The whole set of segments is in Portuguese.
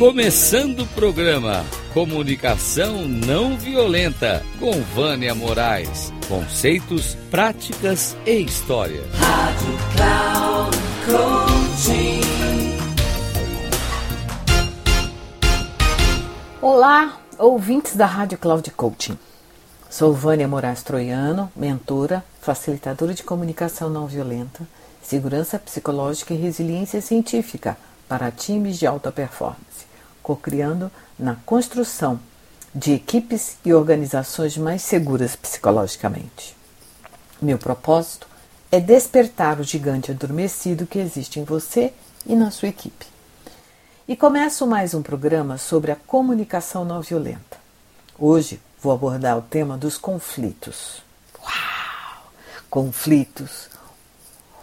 Começando o programa Comunicação Não Violenta com Vânia Moraes. Conceitos, práticas e história. Rádio Cloud Coaching. Olá, ouvintes da Rádio Cloud Coaching. Sou Vânia Moraes Troiano, mentora, facilitadora de comunicação não violenta, segurança psicológica e resiliência científica para times de alta performance, co-criando na construção de equipes e organizações mais seguras psicologicamente. Meu propósito é despertar o gigante adormecido que existe em você e na sua equipe. E começo mais um programa sobre a comunicação não violenta. Hoje vou abordar o tema dos conflitos. Uau! Conflitos.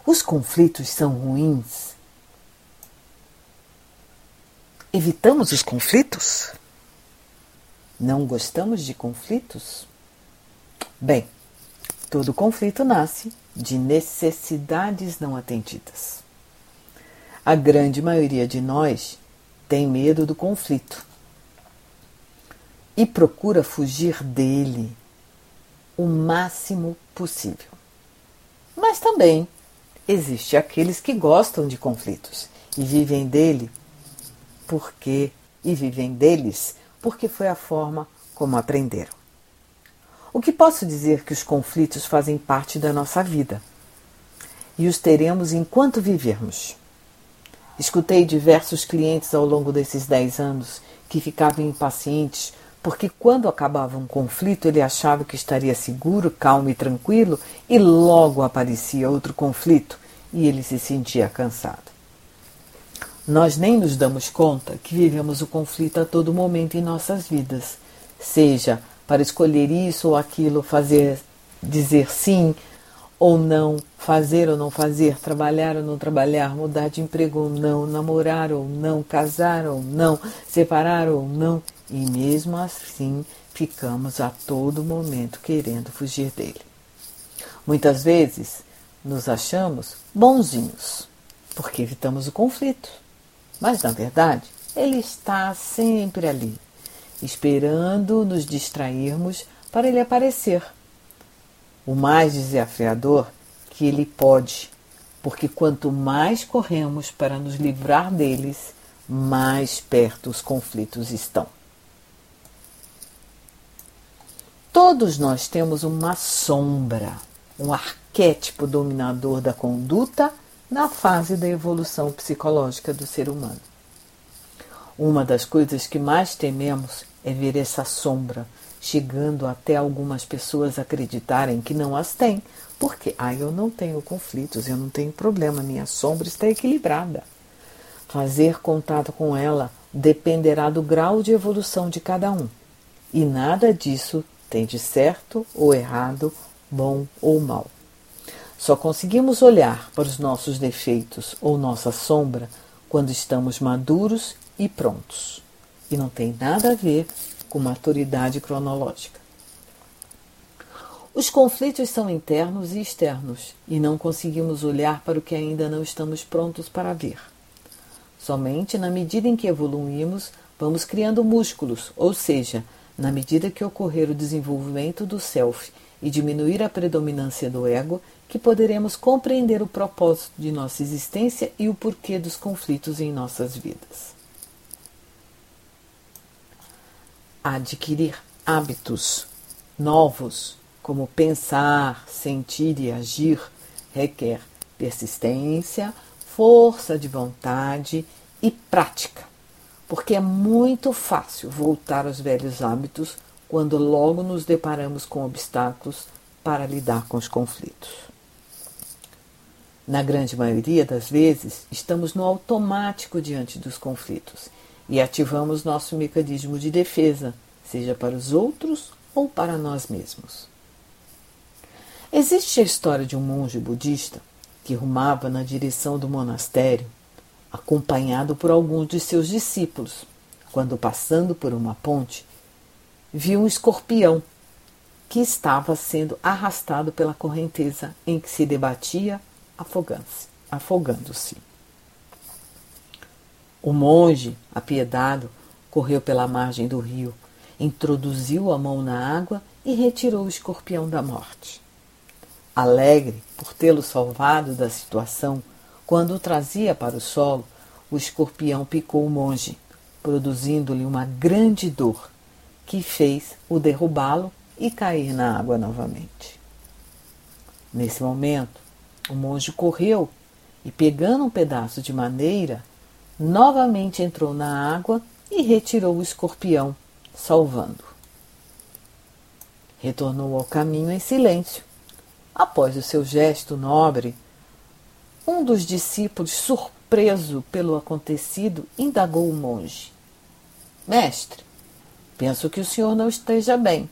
Os conflitos são ruins? Evitamos os conflitos? Não gostamos de conflitos? Bem, todo conflito nasce de necessidades não atendidas. A grande maioria de nós tem medo do conflito e procura fugir dele o máximo possível. Mas também existe aqueles que gostam de conflitos e vivem dele porque e vivem deles porque foi a forma como aprenderam. O que posso dizer que os conflitos fazem parte da nossa vida e os teremos enquanto vivermos. Escutei diversos clientes ao longo desses dez anos que ficavam impacientes porque quando acabava um conflito ele achava que estaria seguro, calmo e tranquilo, e logo aparecia outro conflito e ele se sentia cansado. Nós nem nos damos conta que vivemos o conflito a todo momento em nossas vidas, seja para escolher isso ou aquilo, fazer, dizer sim ou não, fazer ou não fazer, trabalhar ou não trabalhar, mudar de emprego ou não, namorar ou não, casar ou não, separar ou não, e mesmo assim ficamos a todo momento querendo fugir dele. Muitas vezes nos achamos bonzinhos, porque evitamos o conflito, mas na verdade ele está sempre ali, esperando nos distrairmos para ele aparecer o mais desafiador que ele pode, porque quanto mais corremos para nos livrar deles, mais perto os conflitos estão. Todos nós temos uma sombra, um arquétipo dominador da conduta na fase da evolução psicológica do ser humano. Uma das coisas que mais tememos é ver essa sombra chegando até algumas pessoas acreditarem que não as têm, porque ah, eu não tenho conflitos, eu não tenho problema, minha sombra está equilibrada. Fazer contato com ela dependerá do grau de evolução de cada um. E nada disso tem de certo ou errado, bom ou mal. Só conseguimos olhar para os nossos defeitos ou nossa sombra quando estamos maduros e prontos. E não tem nada a ver com maturidade cronológica. Os conflitos são internos e externos e não conseguimos olhar para o que ainda não estamos prontos para ver. Somente na medida em que evoluímos, vamos criando músculos, ou seja, na medida que ocorrer o desenvolvimento do self e diminuir a predominância do ego, que poderemos compreender o propósito de nossa existência e o porquê dos conflitos em nossas vidas. adquirir hábitos novos, como pensar, sentir e agir, requer persistência, força de vontade e prática, porque é muito fácil voltar aos velhos hábitos quando logo nos deparamos com obstáculos para lidar com os conflitos. Na grande maioria das vezes, estamos no automático diante dos conflitos e ativamos nosso mecanismo de defesa, seja para os outros ou para nós mesmos. Existe a história de um monge budista que rumava na direção do monastério, acompanhado por alguns de seus discípulos. Quando passando por uma ponte, viu um escorpião que estava sendo arrastado pela correnteza em que se debatia, afogando-se. O monge, apiedado, correu pela margem do rio, introduziu a mão na água e retirou o escorpião da morte. Alegre por tê-lo salvado da situação, quando o trazia para o solo, o escorpião picou o monge, produzindo-lhe uma grande dor, que fez o derrubá-lo e cair na água novamente. Nesse momento, o monge correu e, pegando um pedaço de maneira, novamente entrou na água e retirou o escorpião, salvando. Retornou ao caminho em silêncio. Após o seu gesto nobre, um dos discípulos, surpreso pelo acontecido, indagou o monge: Mestre, penso que o senhor não esteja bem.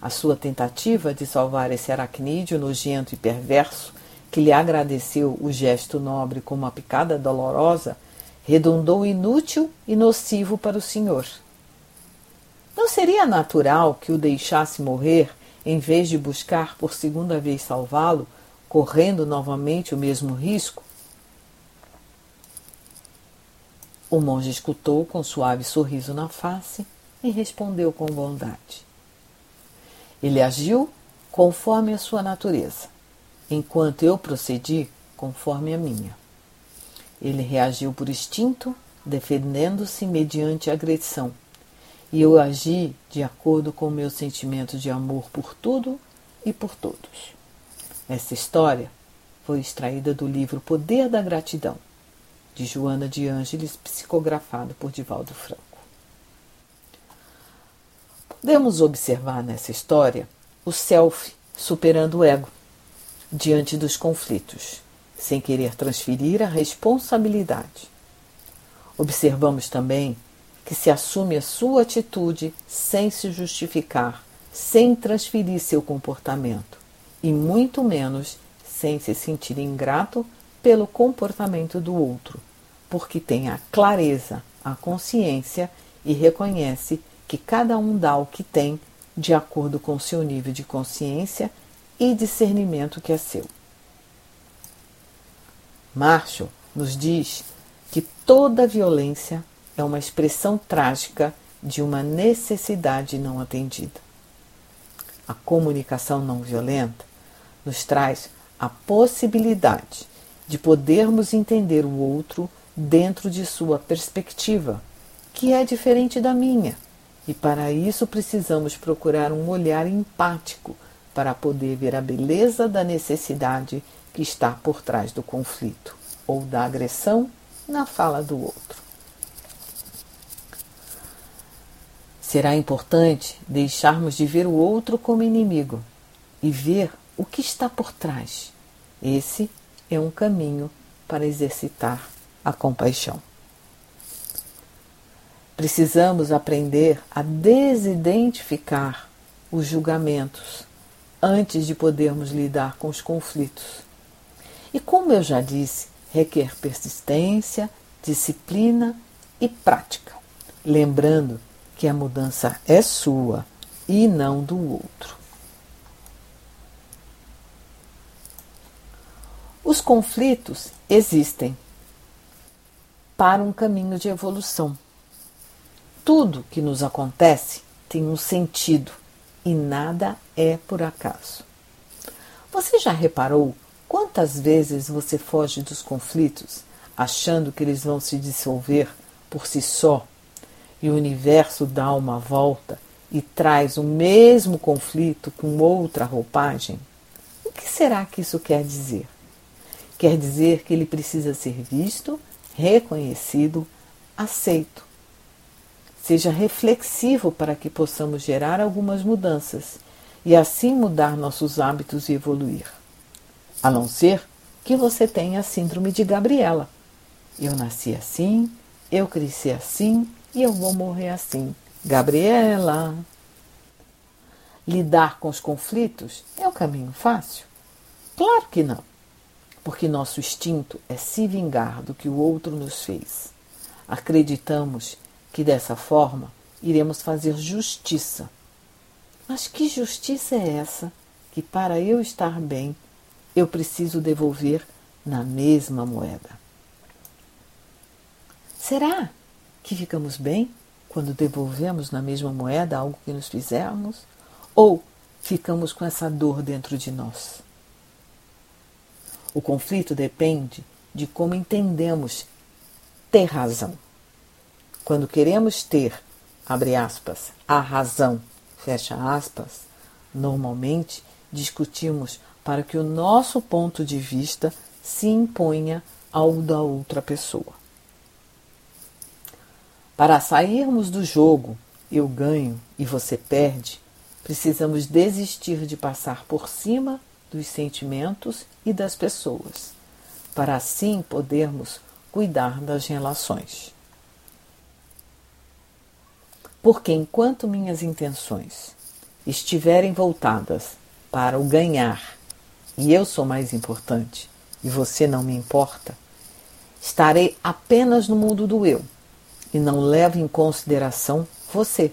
A sua tentativa de salvar esse aracnídeo nojento e perverso, que lhe agradeceu o gesto nobre com uma picada dolorosa, redundou inútil e nocivo para o senhor. Não seria natural que o deixasse morrer em vez de buscar por segunda vez salvá-lo, correndo novamente o mesmo risco? O monge escutou com suave sorriso na face e respondeu com bondade. Ele agiu conforme a sua natureza, enquanto eu procedi conforme a minha. Ele reagiu por instinto, defendendo-se mediante agressão. E eu agi de acordo com o meu sentimento de amor por tudo e por todos. Essa história foi extraída do livro Poder da Gratidão, de Joana de Ângeles, psicografado por Divaldo Franco. Podemos observar nessa história o self superando o ego diante dos conflitos sem querer transferir a responsabilidade. Observamos também que se assume a sua atitude sem se justificar, sem transferir seu comportamento e muito menos sem se sentir ingrato pelo comportamento do outro, porque tem a clareza, a consciência e reconhece que cada um dá o que tem de acordo com seu nível de consciência e discernimento que é seu. Marshall nos diz que toda violência é uma expressão trágica de uma necessidade não atendida. A comunicação não violenta nos traz a possibilidade de podermos entender o outro dentro de sua perspectiva, que é diferente da minha, e para isso precisamos procurar um olhar empático para poder ver a beleza da necessidade que está por trás do conflito ou da agressão na fala do outro. Será importante deixarmos de ver o outro como inimigo e ver o que está por trás. Esse é um caminho para exercitar a compaixão. Precisamos aprender a desidentificar os julgamentos antes de podermos lidar com os conflitos e como eu já disse, requer persistência, disciplina e prática. Lembrando que a mudança é sua e não do outro. Os conflitos existem para um caminho de evolução. Tudo que nos acontece tem um sentido e nada é por acaso. Você já reparou Quantas vezes você foge dos conflitos achando que eles vão se dissolver por si só e o universo dá uma volta e traz o mesmo conflito com outra roupagem? O que será que isso quer dizer? Quer dizer que ele precisa ser visto, reconhecido, aceito. Seja reflexivo para que possamos gerar algumas mudanças e assim mudar nossos hábitos e evoluir. A não ser que você tenha a síndrome de Gabriela. Eu nasci assim, eu cresci assim e eu vou morrer assim. Gabriela. Lidar com os conflitos é o caminho fácil? Claro que não, porque nosso instinto é se vingar do que o outro nos fez. Acreditamos que dessa forma iremos fazer justiça. Mas que justiça é essa que, para eu estar bem, eu preciso devolver na mesma moeda. Será que ficamos bem quando devolvemos na mesma moeda algo que nos fizermos? Ou ficamos com essa dor dentro de nós? O conflito depende de como entendemos ter razão. Quando queremos ter, abre aspas, a razão, fecha aspas, normalmente discutimos para que o nosso ponto de vista se imponha ao da outra pessoa. Para sairmos do jogo, eu ganho e você perde, precisamos desistir de passar por cima dos sentimentos e das pessoas, para assim podermos cuidar das relações. Porque enquanto minhas intenções estiverem voltadas para o ganhar e eu sou mais importante e você não me importa, estarei apenas no mundo do eu e não levo em consideração você.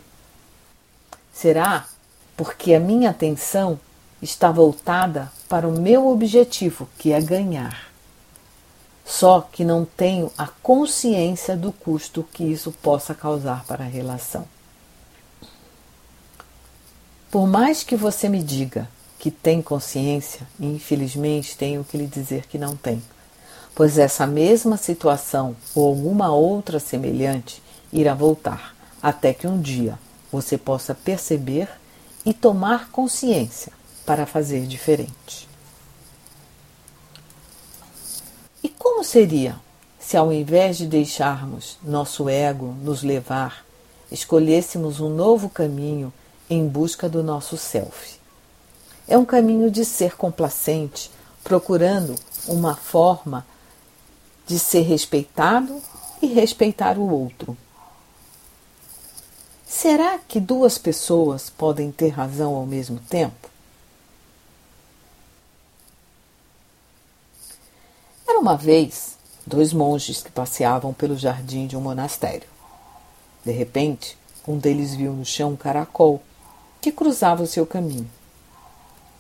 Será porque a minha atenção está voltada para o meu objetivo, que é ganhar. Só que não tenho a consciência do custo que isso possa causar para a relação. Por mais que você me diga que tem consciência, infelizmente tenho que lhe dizer que não tem, pois essa mesma situação ou alguma outra semelhante irá voltar, até que um dia você possa perceber e tomar consciência para fazer diferente. E como seria se, ao invés de deixarmos nosso ego nos levar, escolhêssemos um novo caminho em busca do nosso self? É um caminho de ser complacente, procurando uma forma de ser respeitado e respeitar o outro. Será que duas pessoas podem ter razão ao mesmo tempo? Era uma vez dois monges que passeavam pelo jardim de um monastério. De repente, um deles viu no chão um caracol que cruzava o seu caminho.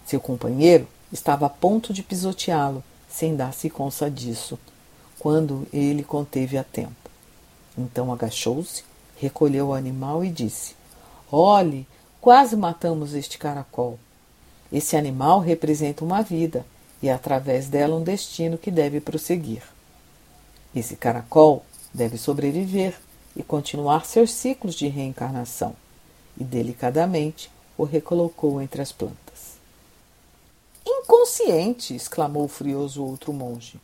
Seu companheiro estava a ponto de pisoteá-lo, sem dar-se conta disso, quando ele conteve a tempo. Então agachou-se, recolheu o animal e disse: Olhe, quase matamos este caracol. Esse animal representa uma vida e através dela um destino que deve prosseguir. Esse caracol deve sobreviver e continuar seus ciclos de reencarnação, e delicadamente o recolocou entre as plantas. Inconsciente! exclamou o furioso outro monge.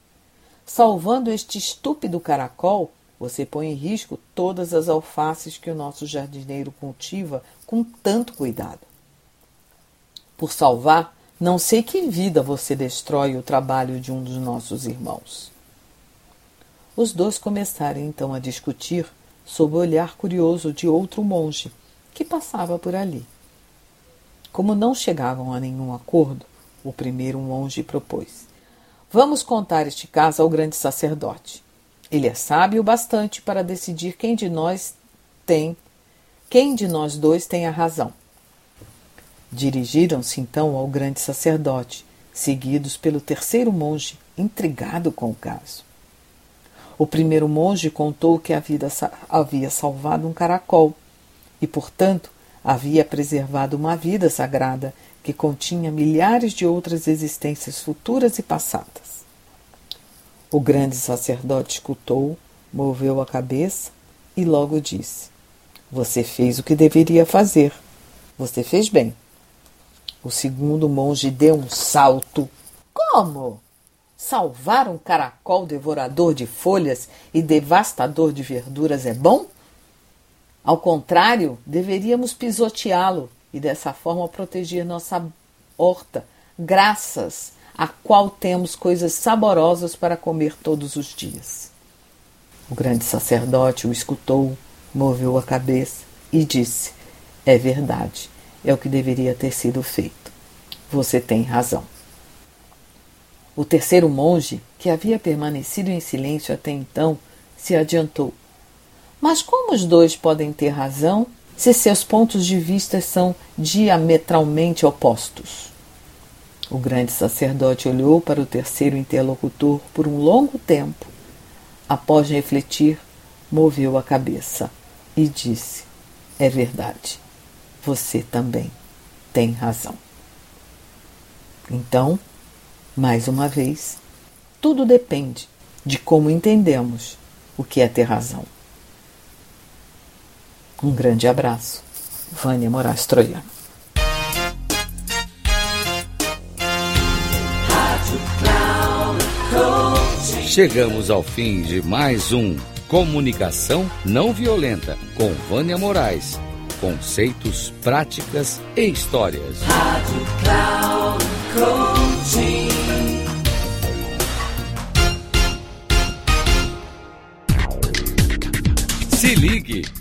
Salvando este estúpido caracol, você põe em risco todas as alfaces que o nosso jardineiro cultiva com tanto cuidado. Por salvar, não sei que vida você destrói o trabalho de um dos nossos irmãos. Os dois começaram então a discutir sob o olhar curioso de outro monge que passava por ali. Como não chegavam a nenhum acordo, o primeiro monge propôs: Vamos contar este caso ao grande sacerdote. Ele é sábio bastante para decidir quem de nós tem, quem de nós dois tem a razão. Dirigiram-se então ao grande sacerdote, seguidos pelo terceiro monge, intrigado com o caso. O primeiro monge contou que a vida havia salvado um caracol e, portanto, havia preservado uma vida sagrada que continha milhares de outras existências futuras e passadas. O grande sacerdote escutou, moveu a cabeça e logo disse: Você fez o que deveria fazer. Você fez bem. O segundo monge deu um salto. Como? Salvar um caracol devorador de folhas e devastador de verduras é bom? Ao contrário, deveríamos pisoteá-lo e dessa forma proteger nossa horta, graças a qual temos coisas saborosas para comer todos os dias. O grande sacerdote o escutou, moveu a cabeça e disse: É verdade é o que deveria ter sido feito. Você tem razão. O terceiro monge, que havia permanecido em silêncio até então, se adiantou. Mas como os dois podem ter razão se seus pontos de vista são diametralmente opostos? O grande sacerdote olhou para o terceiro interlocutor por um longo tempo. Após refletir, moveu a cabeça e disse: É verdade, você também tem razão. Então, mais uma vez, tudo depende de como entendemos o que é ter razão. Um grande abraço. Vânia Moraes Troiano. Chegamos ao fim de mais um Comunicação Não Violenta com Vânia Moraes. Conceitos, práticas e histórias. Rádio Cloud. Se ligue.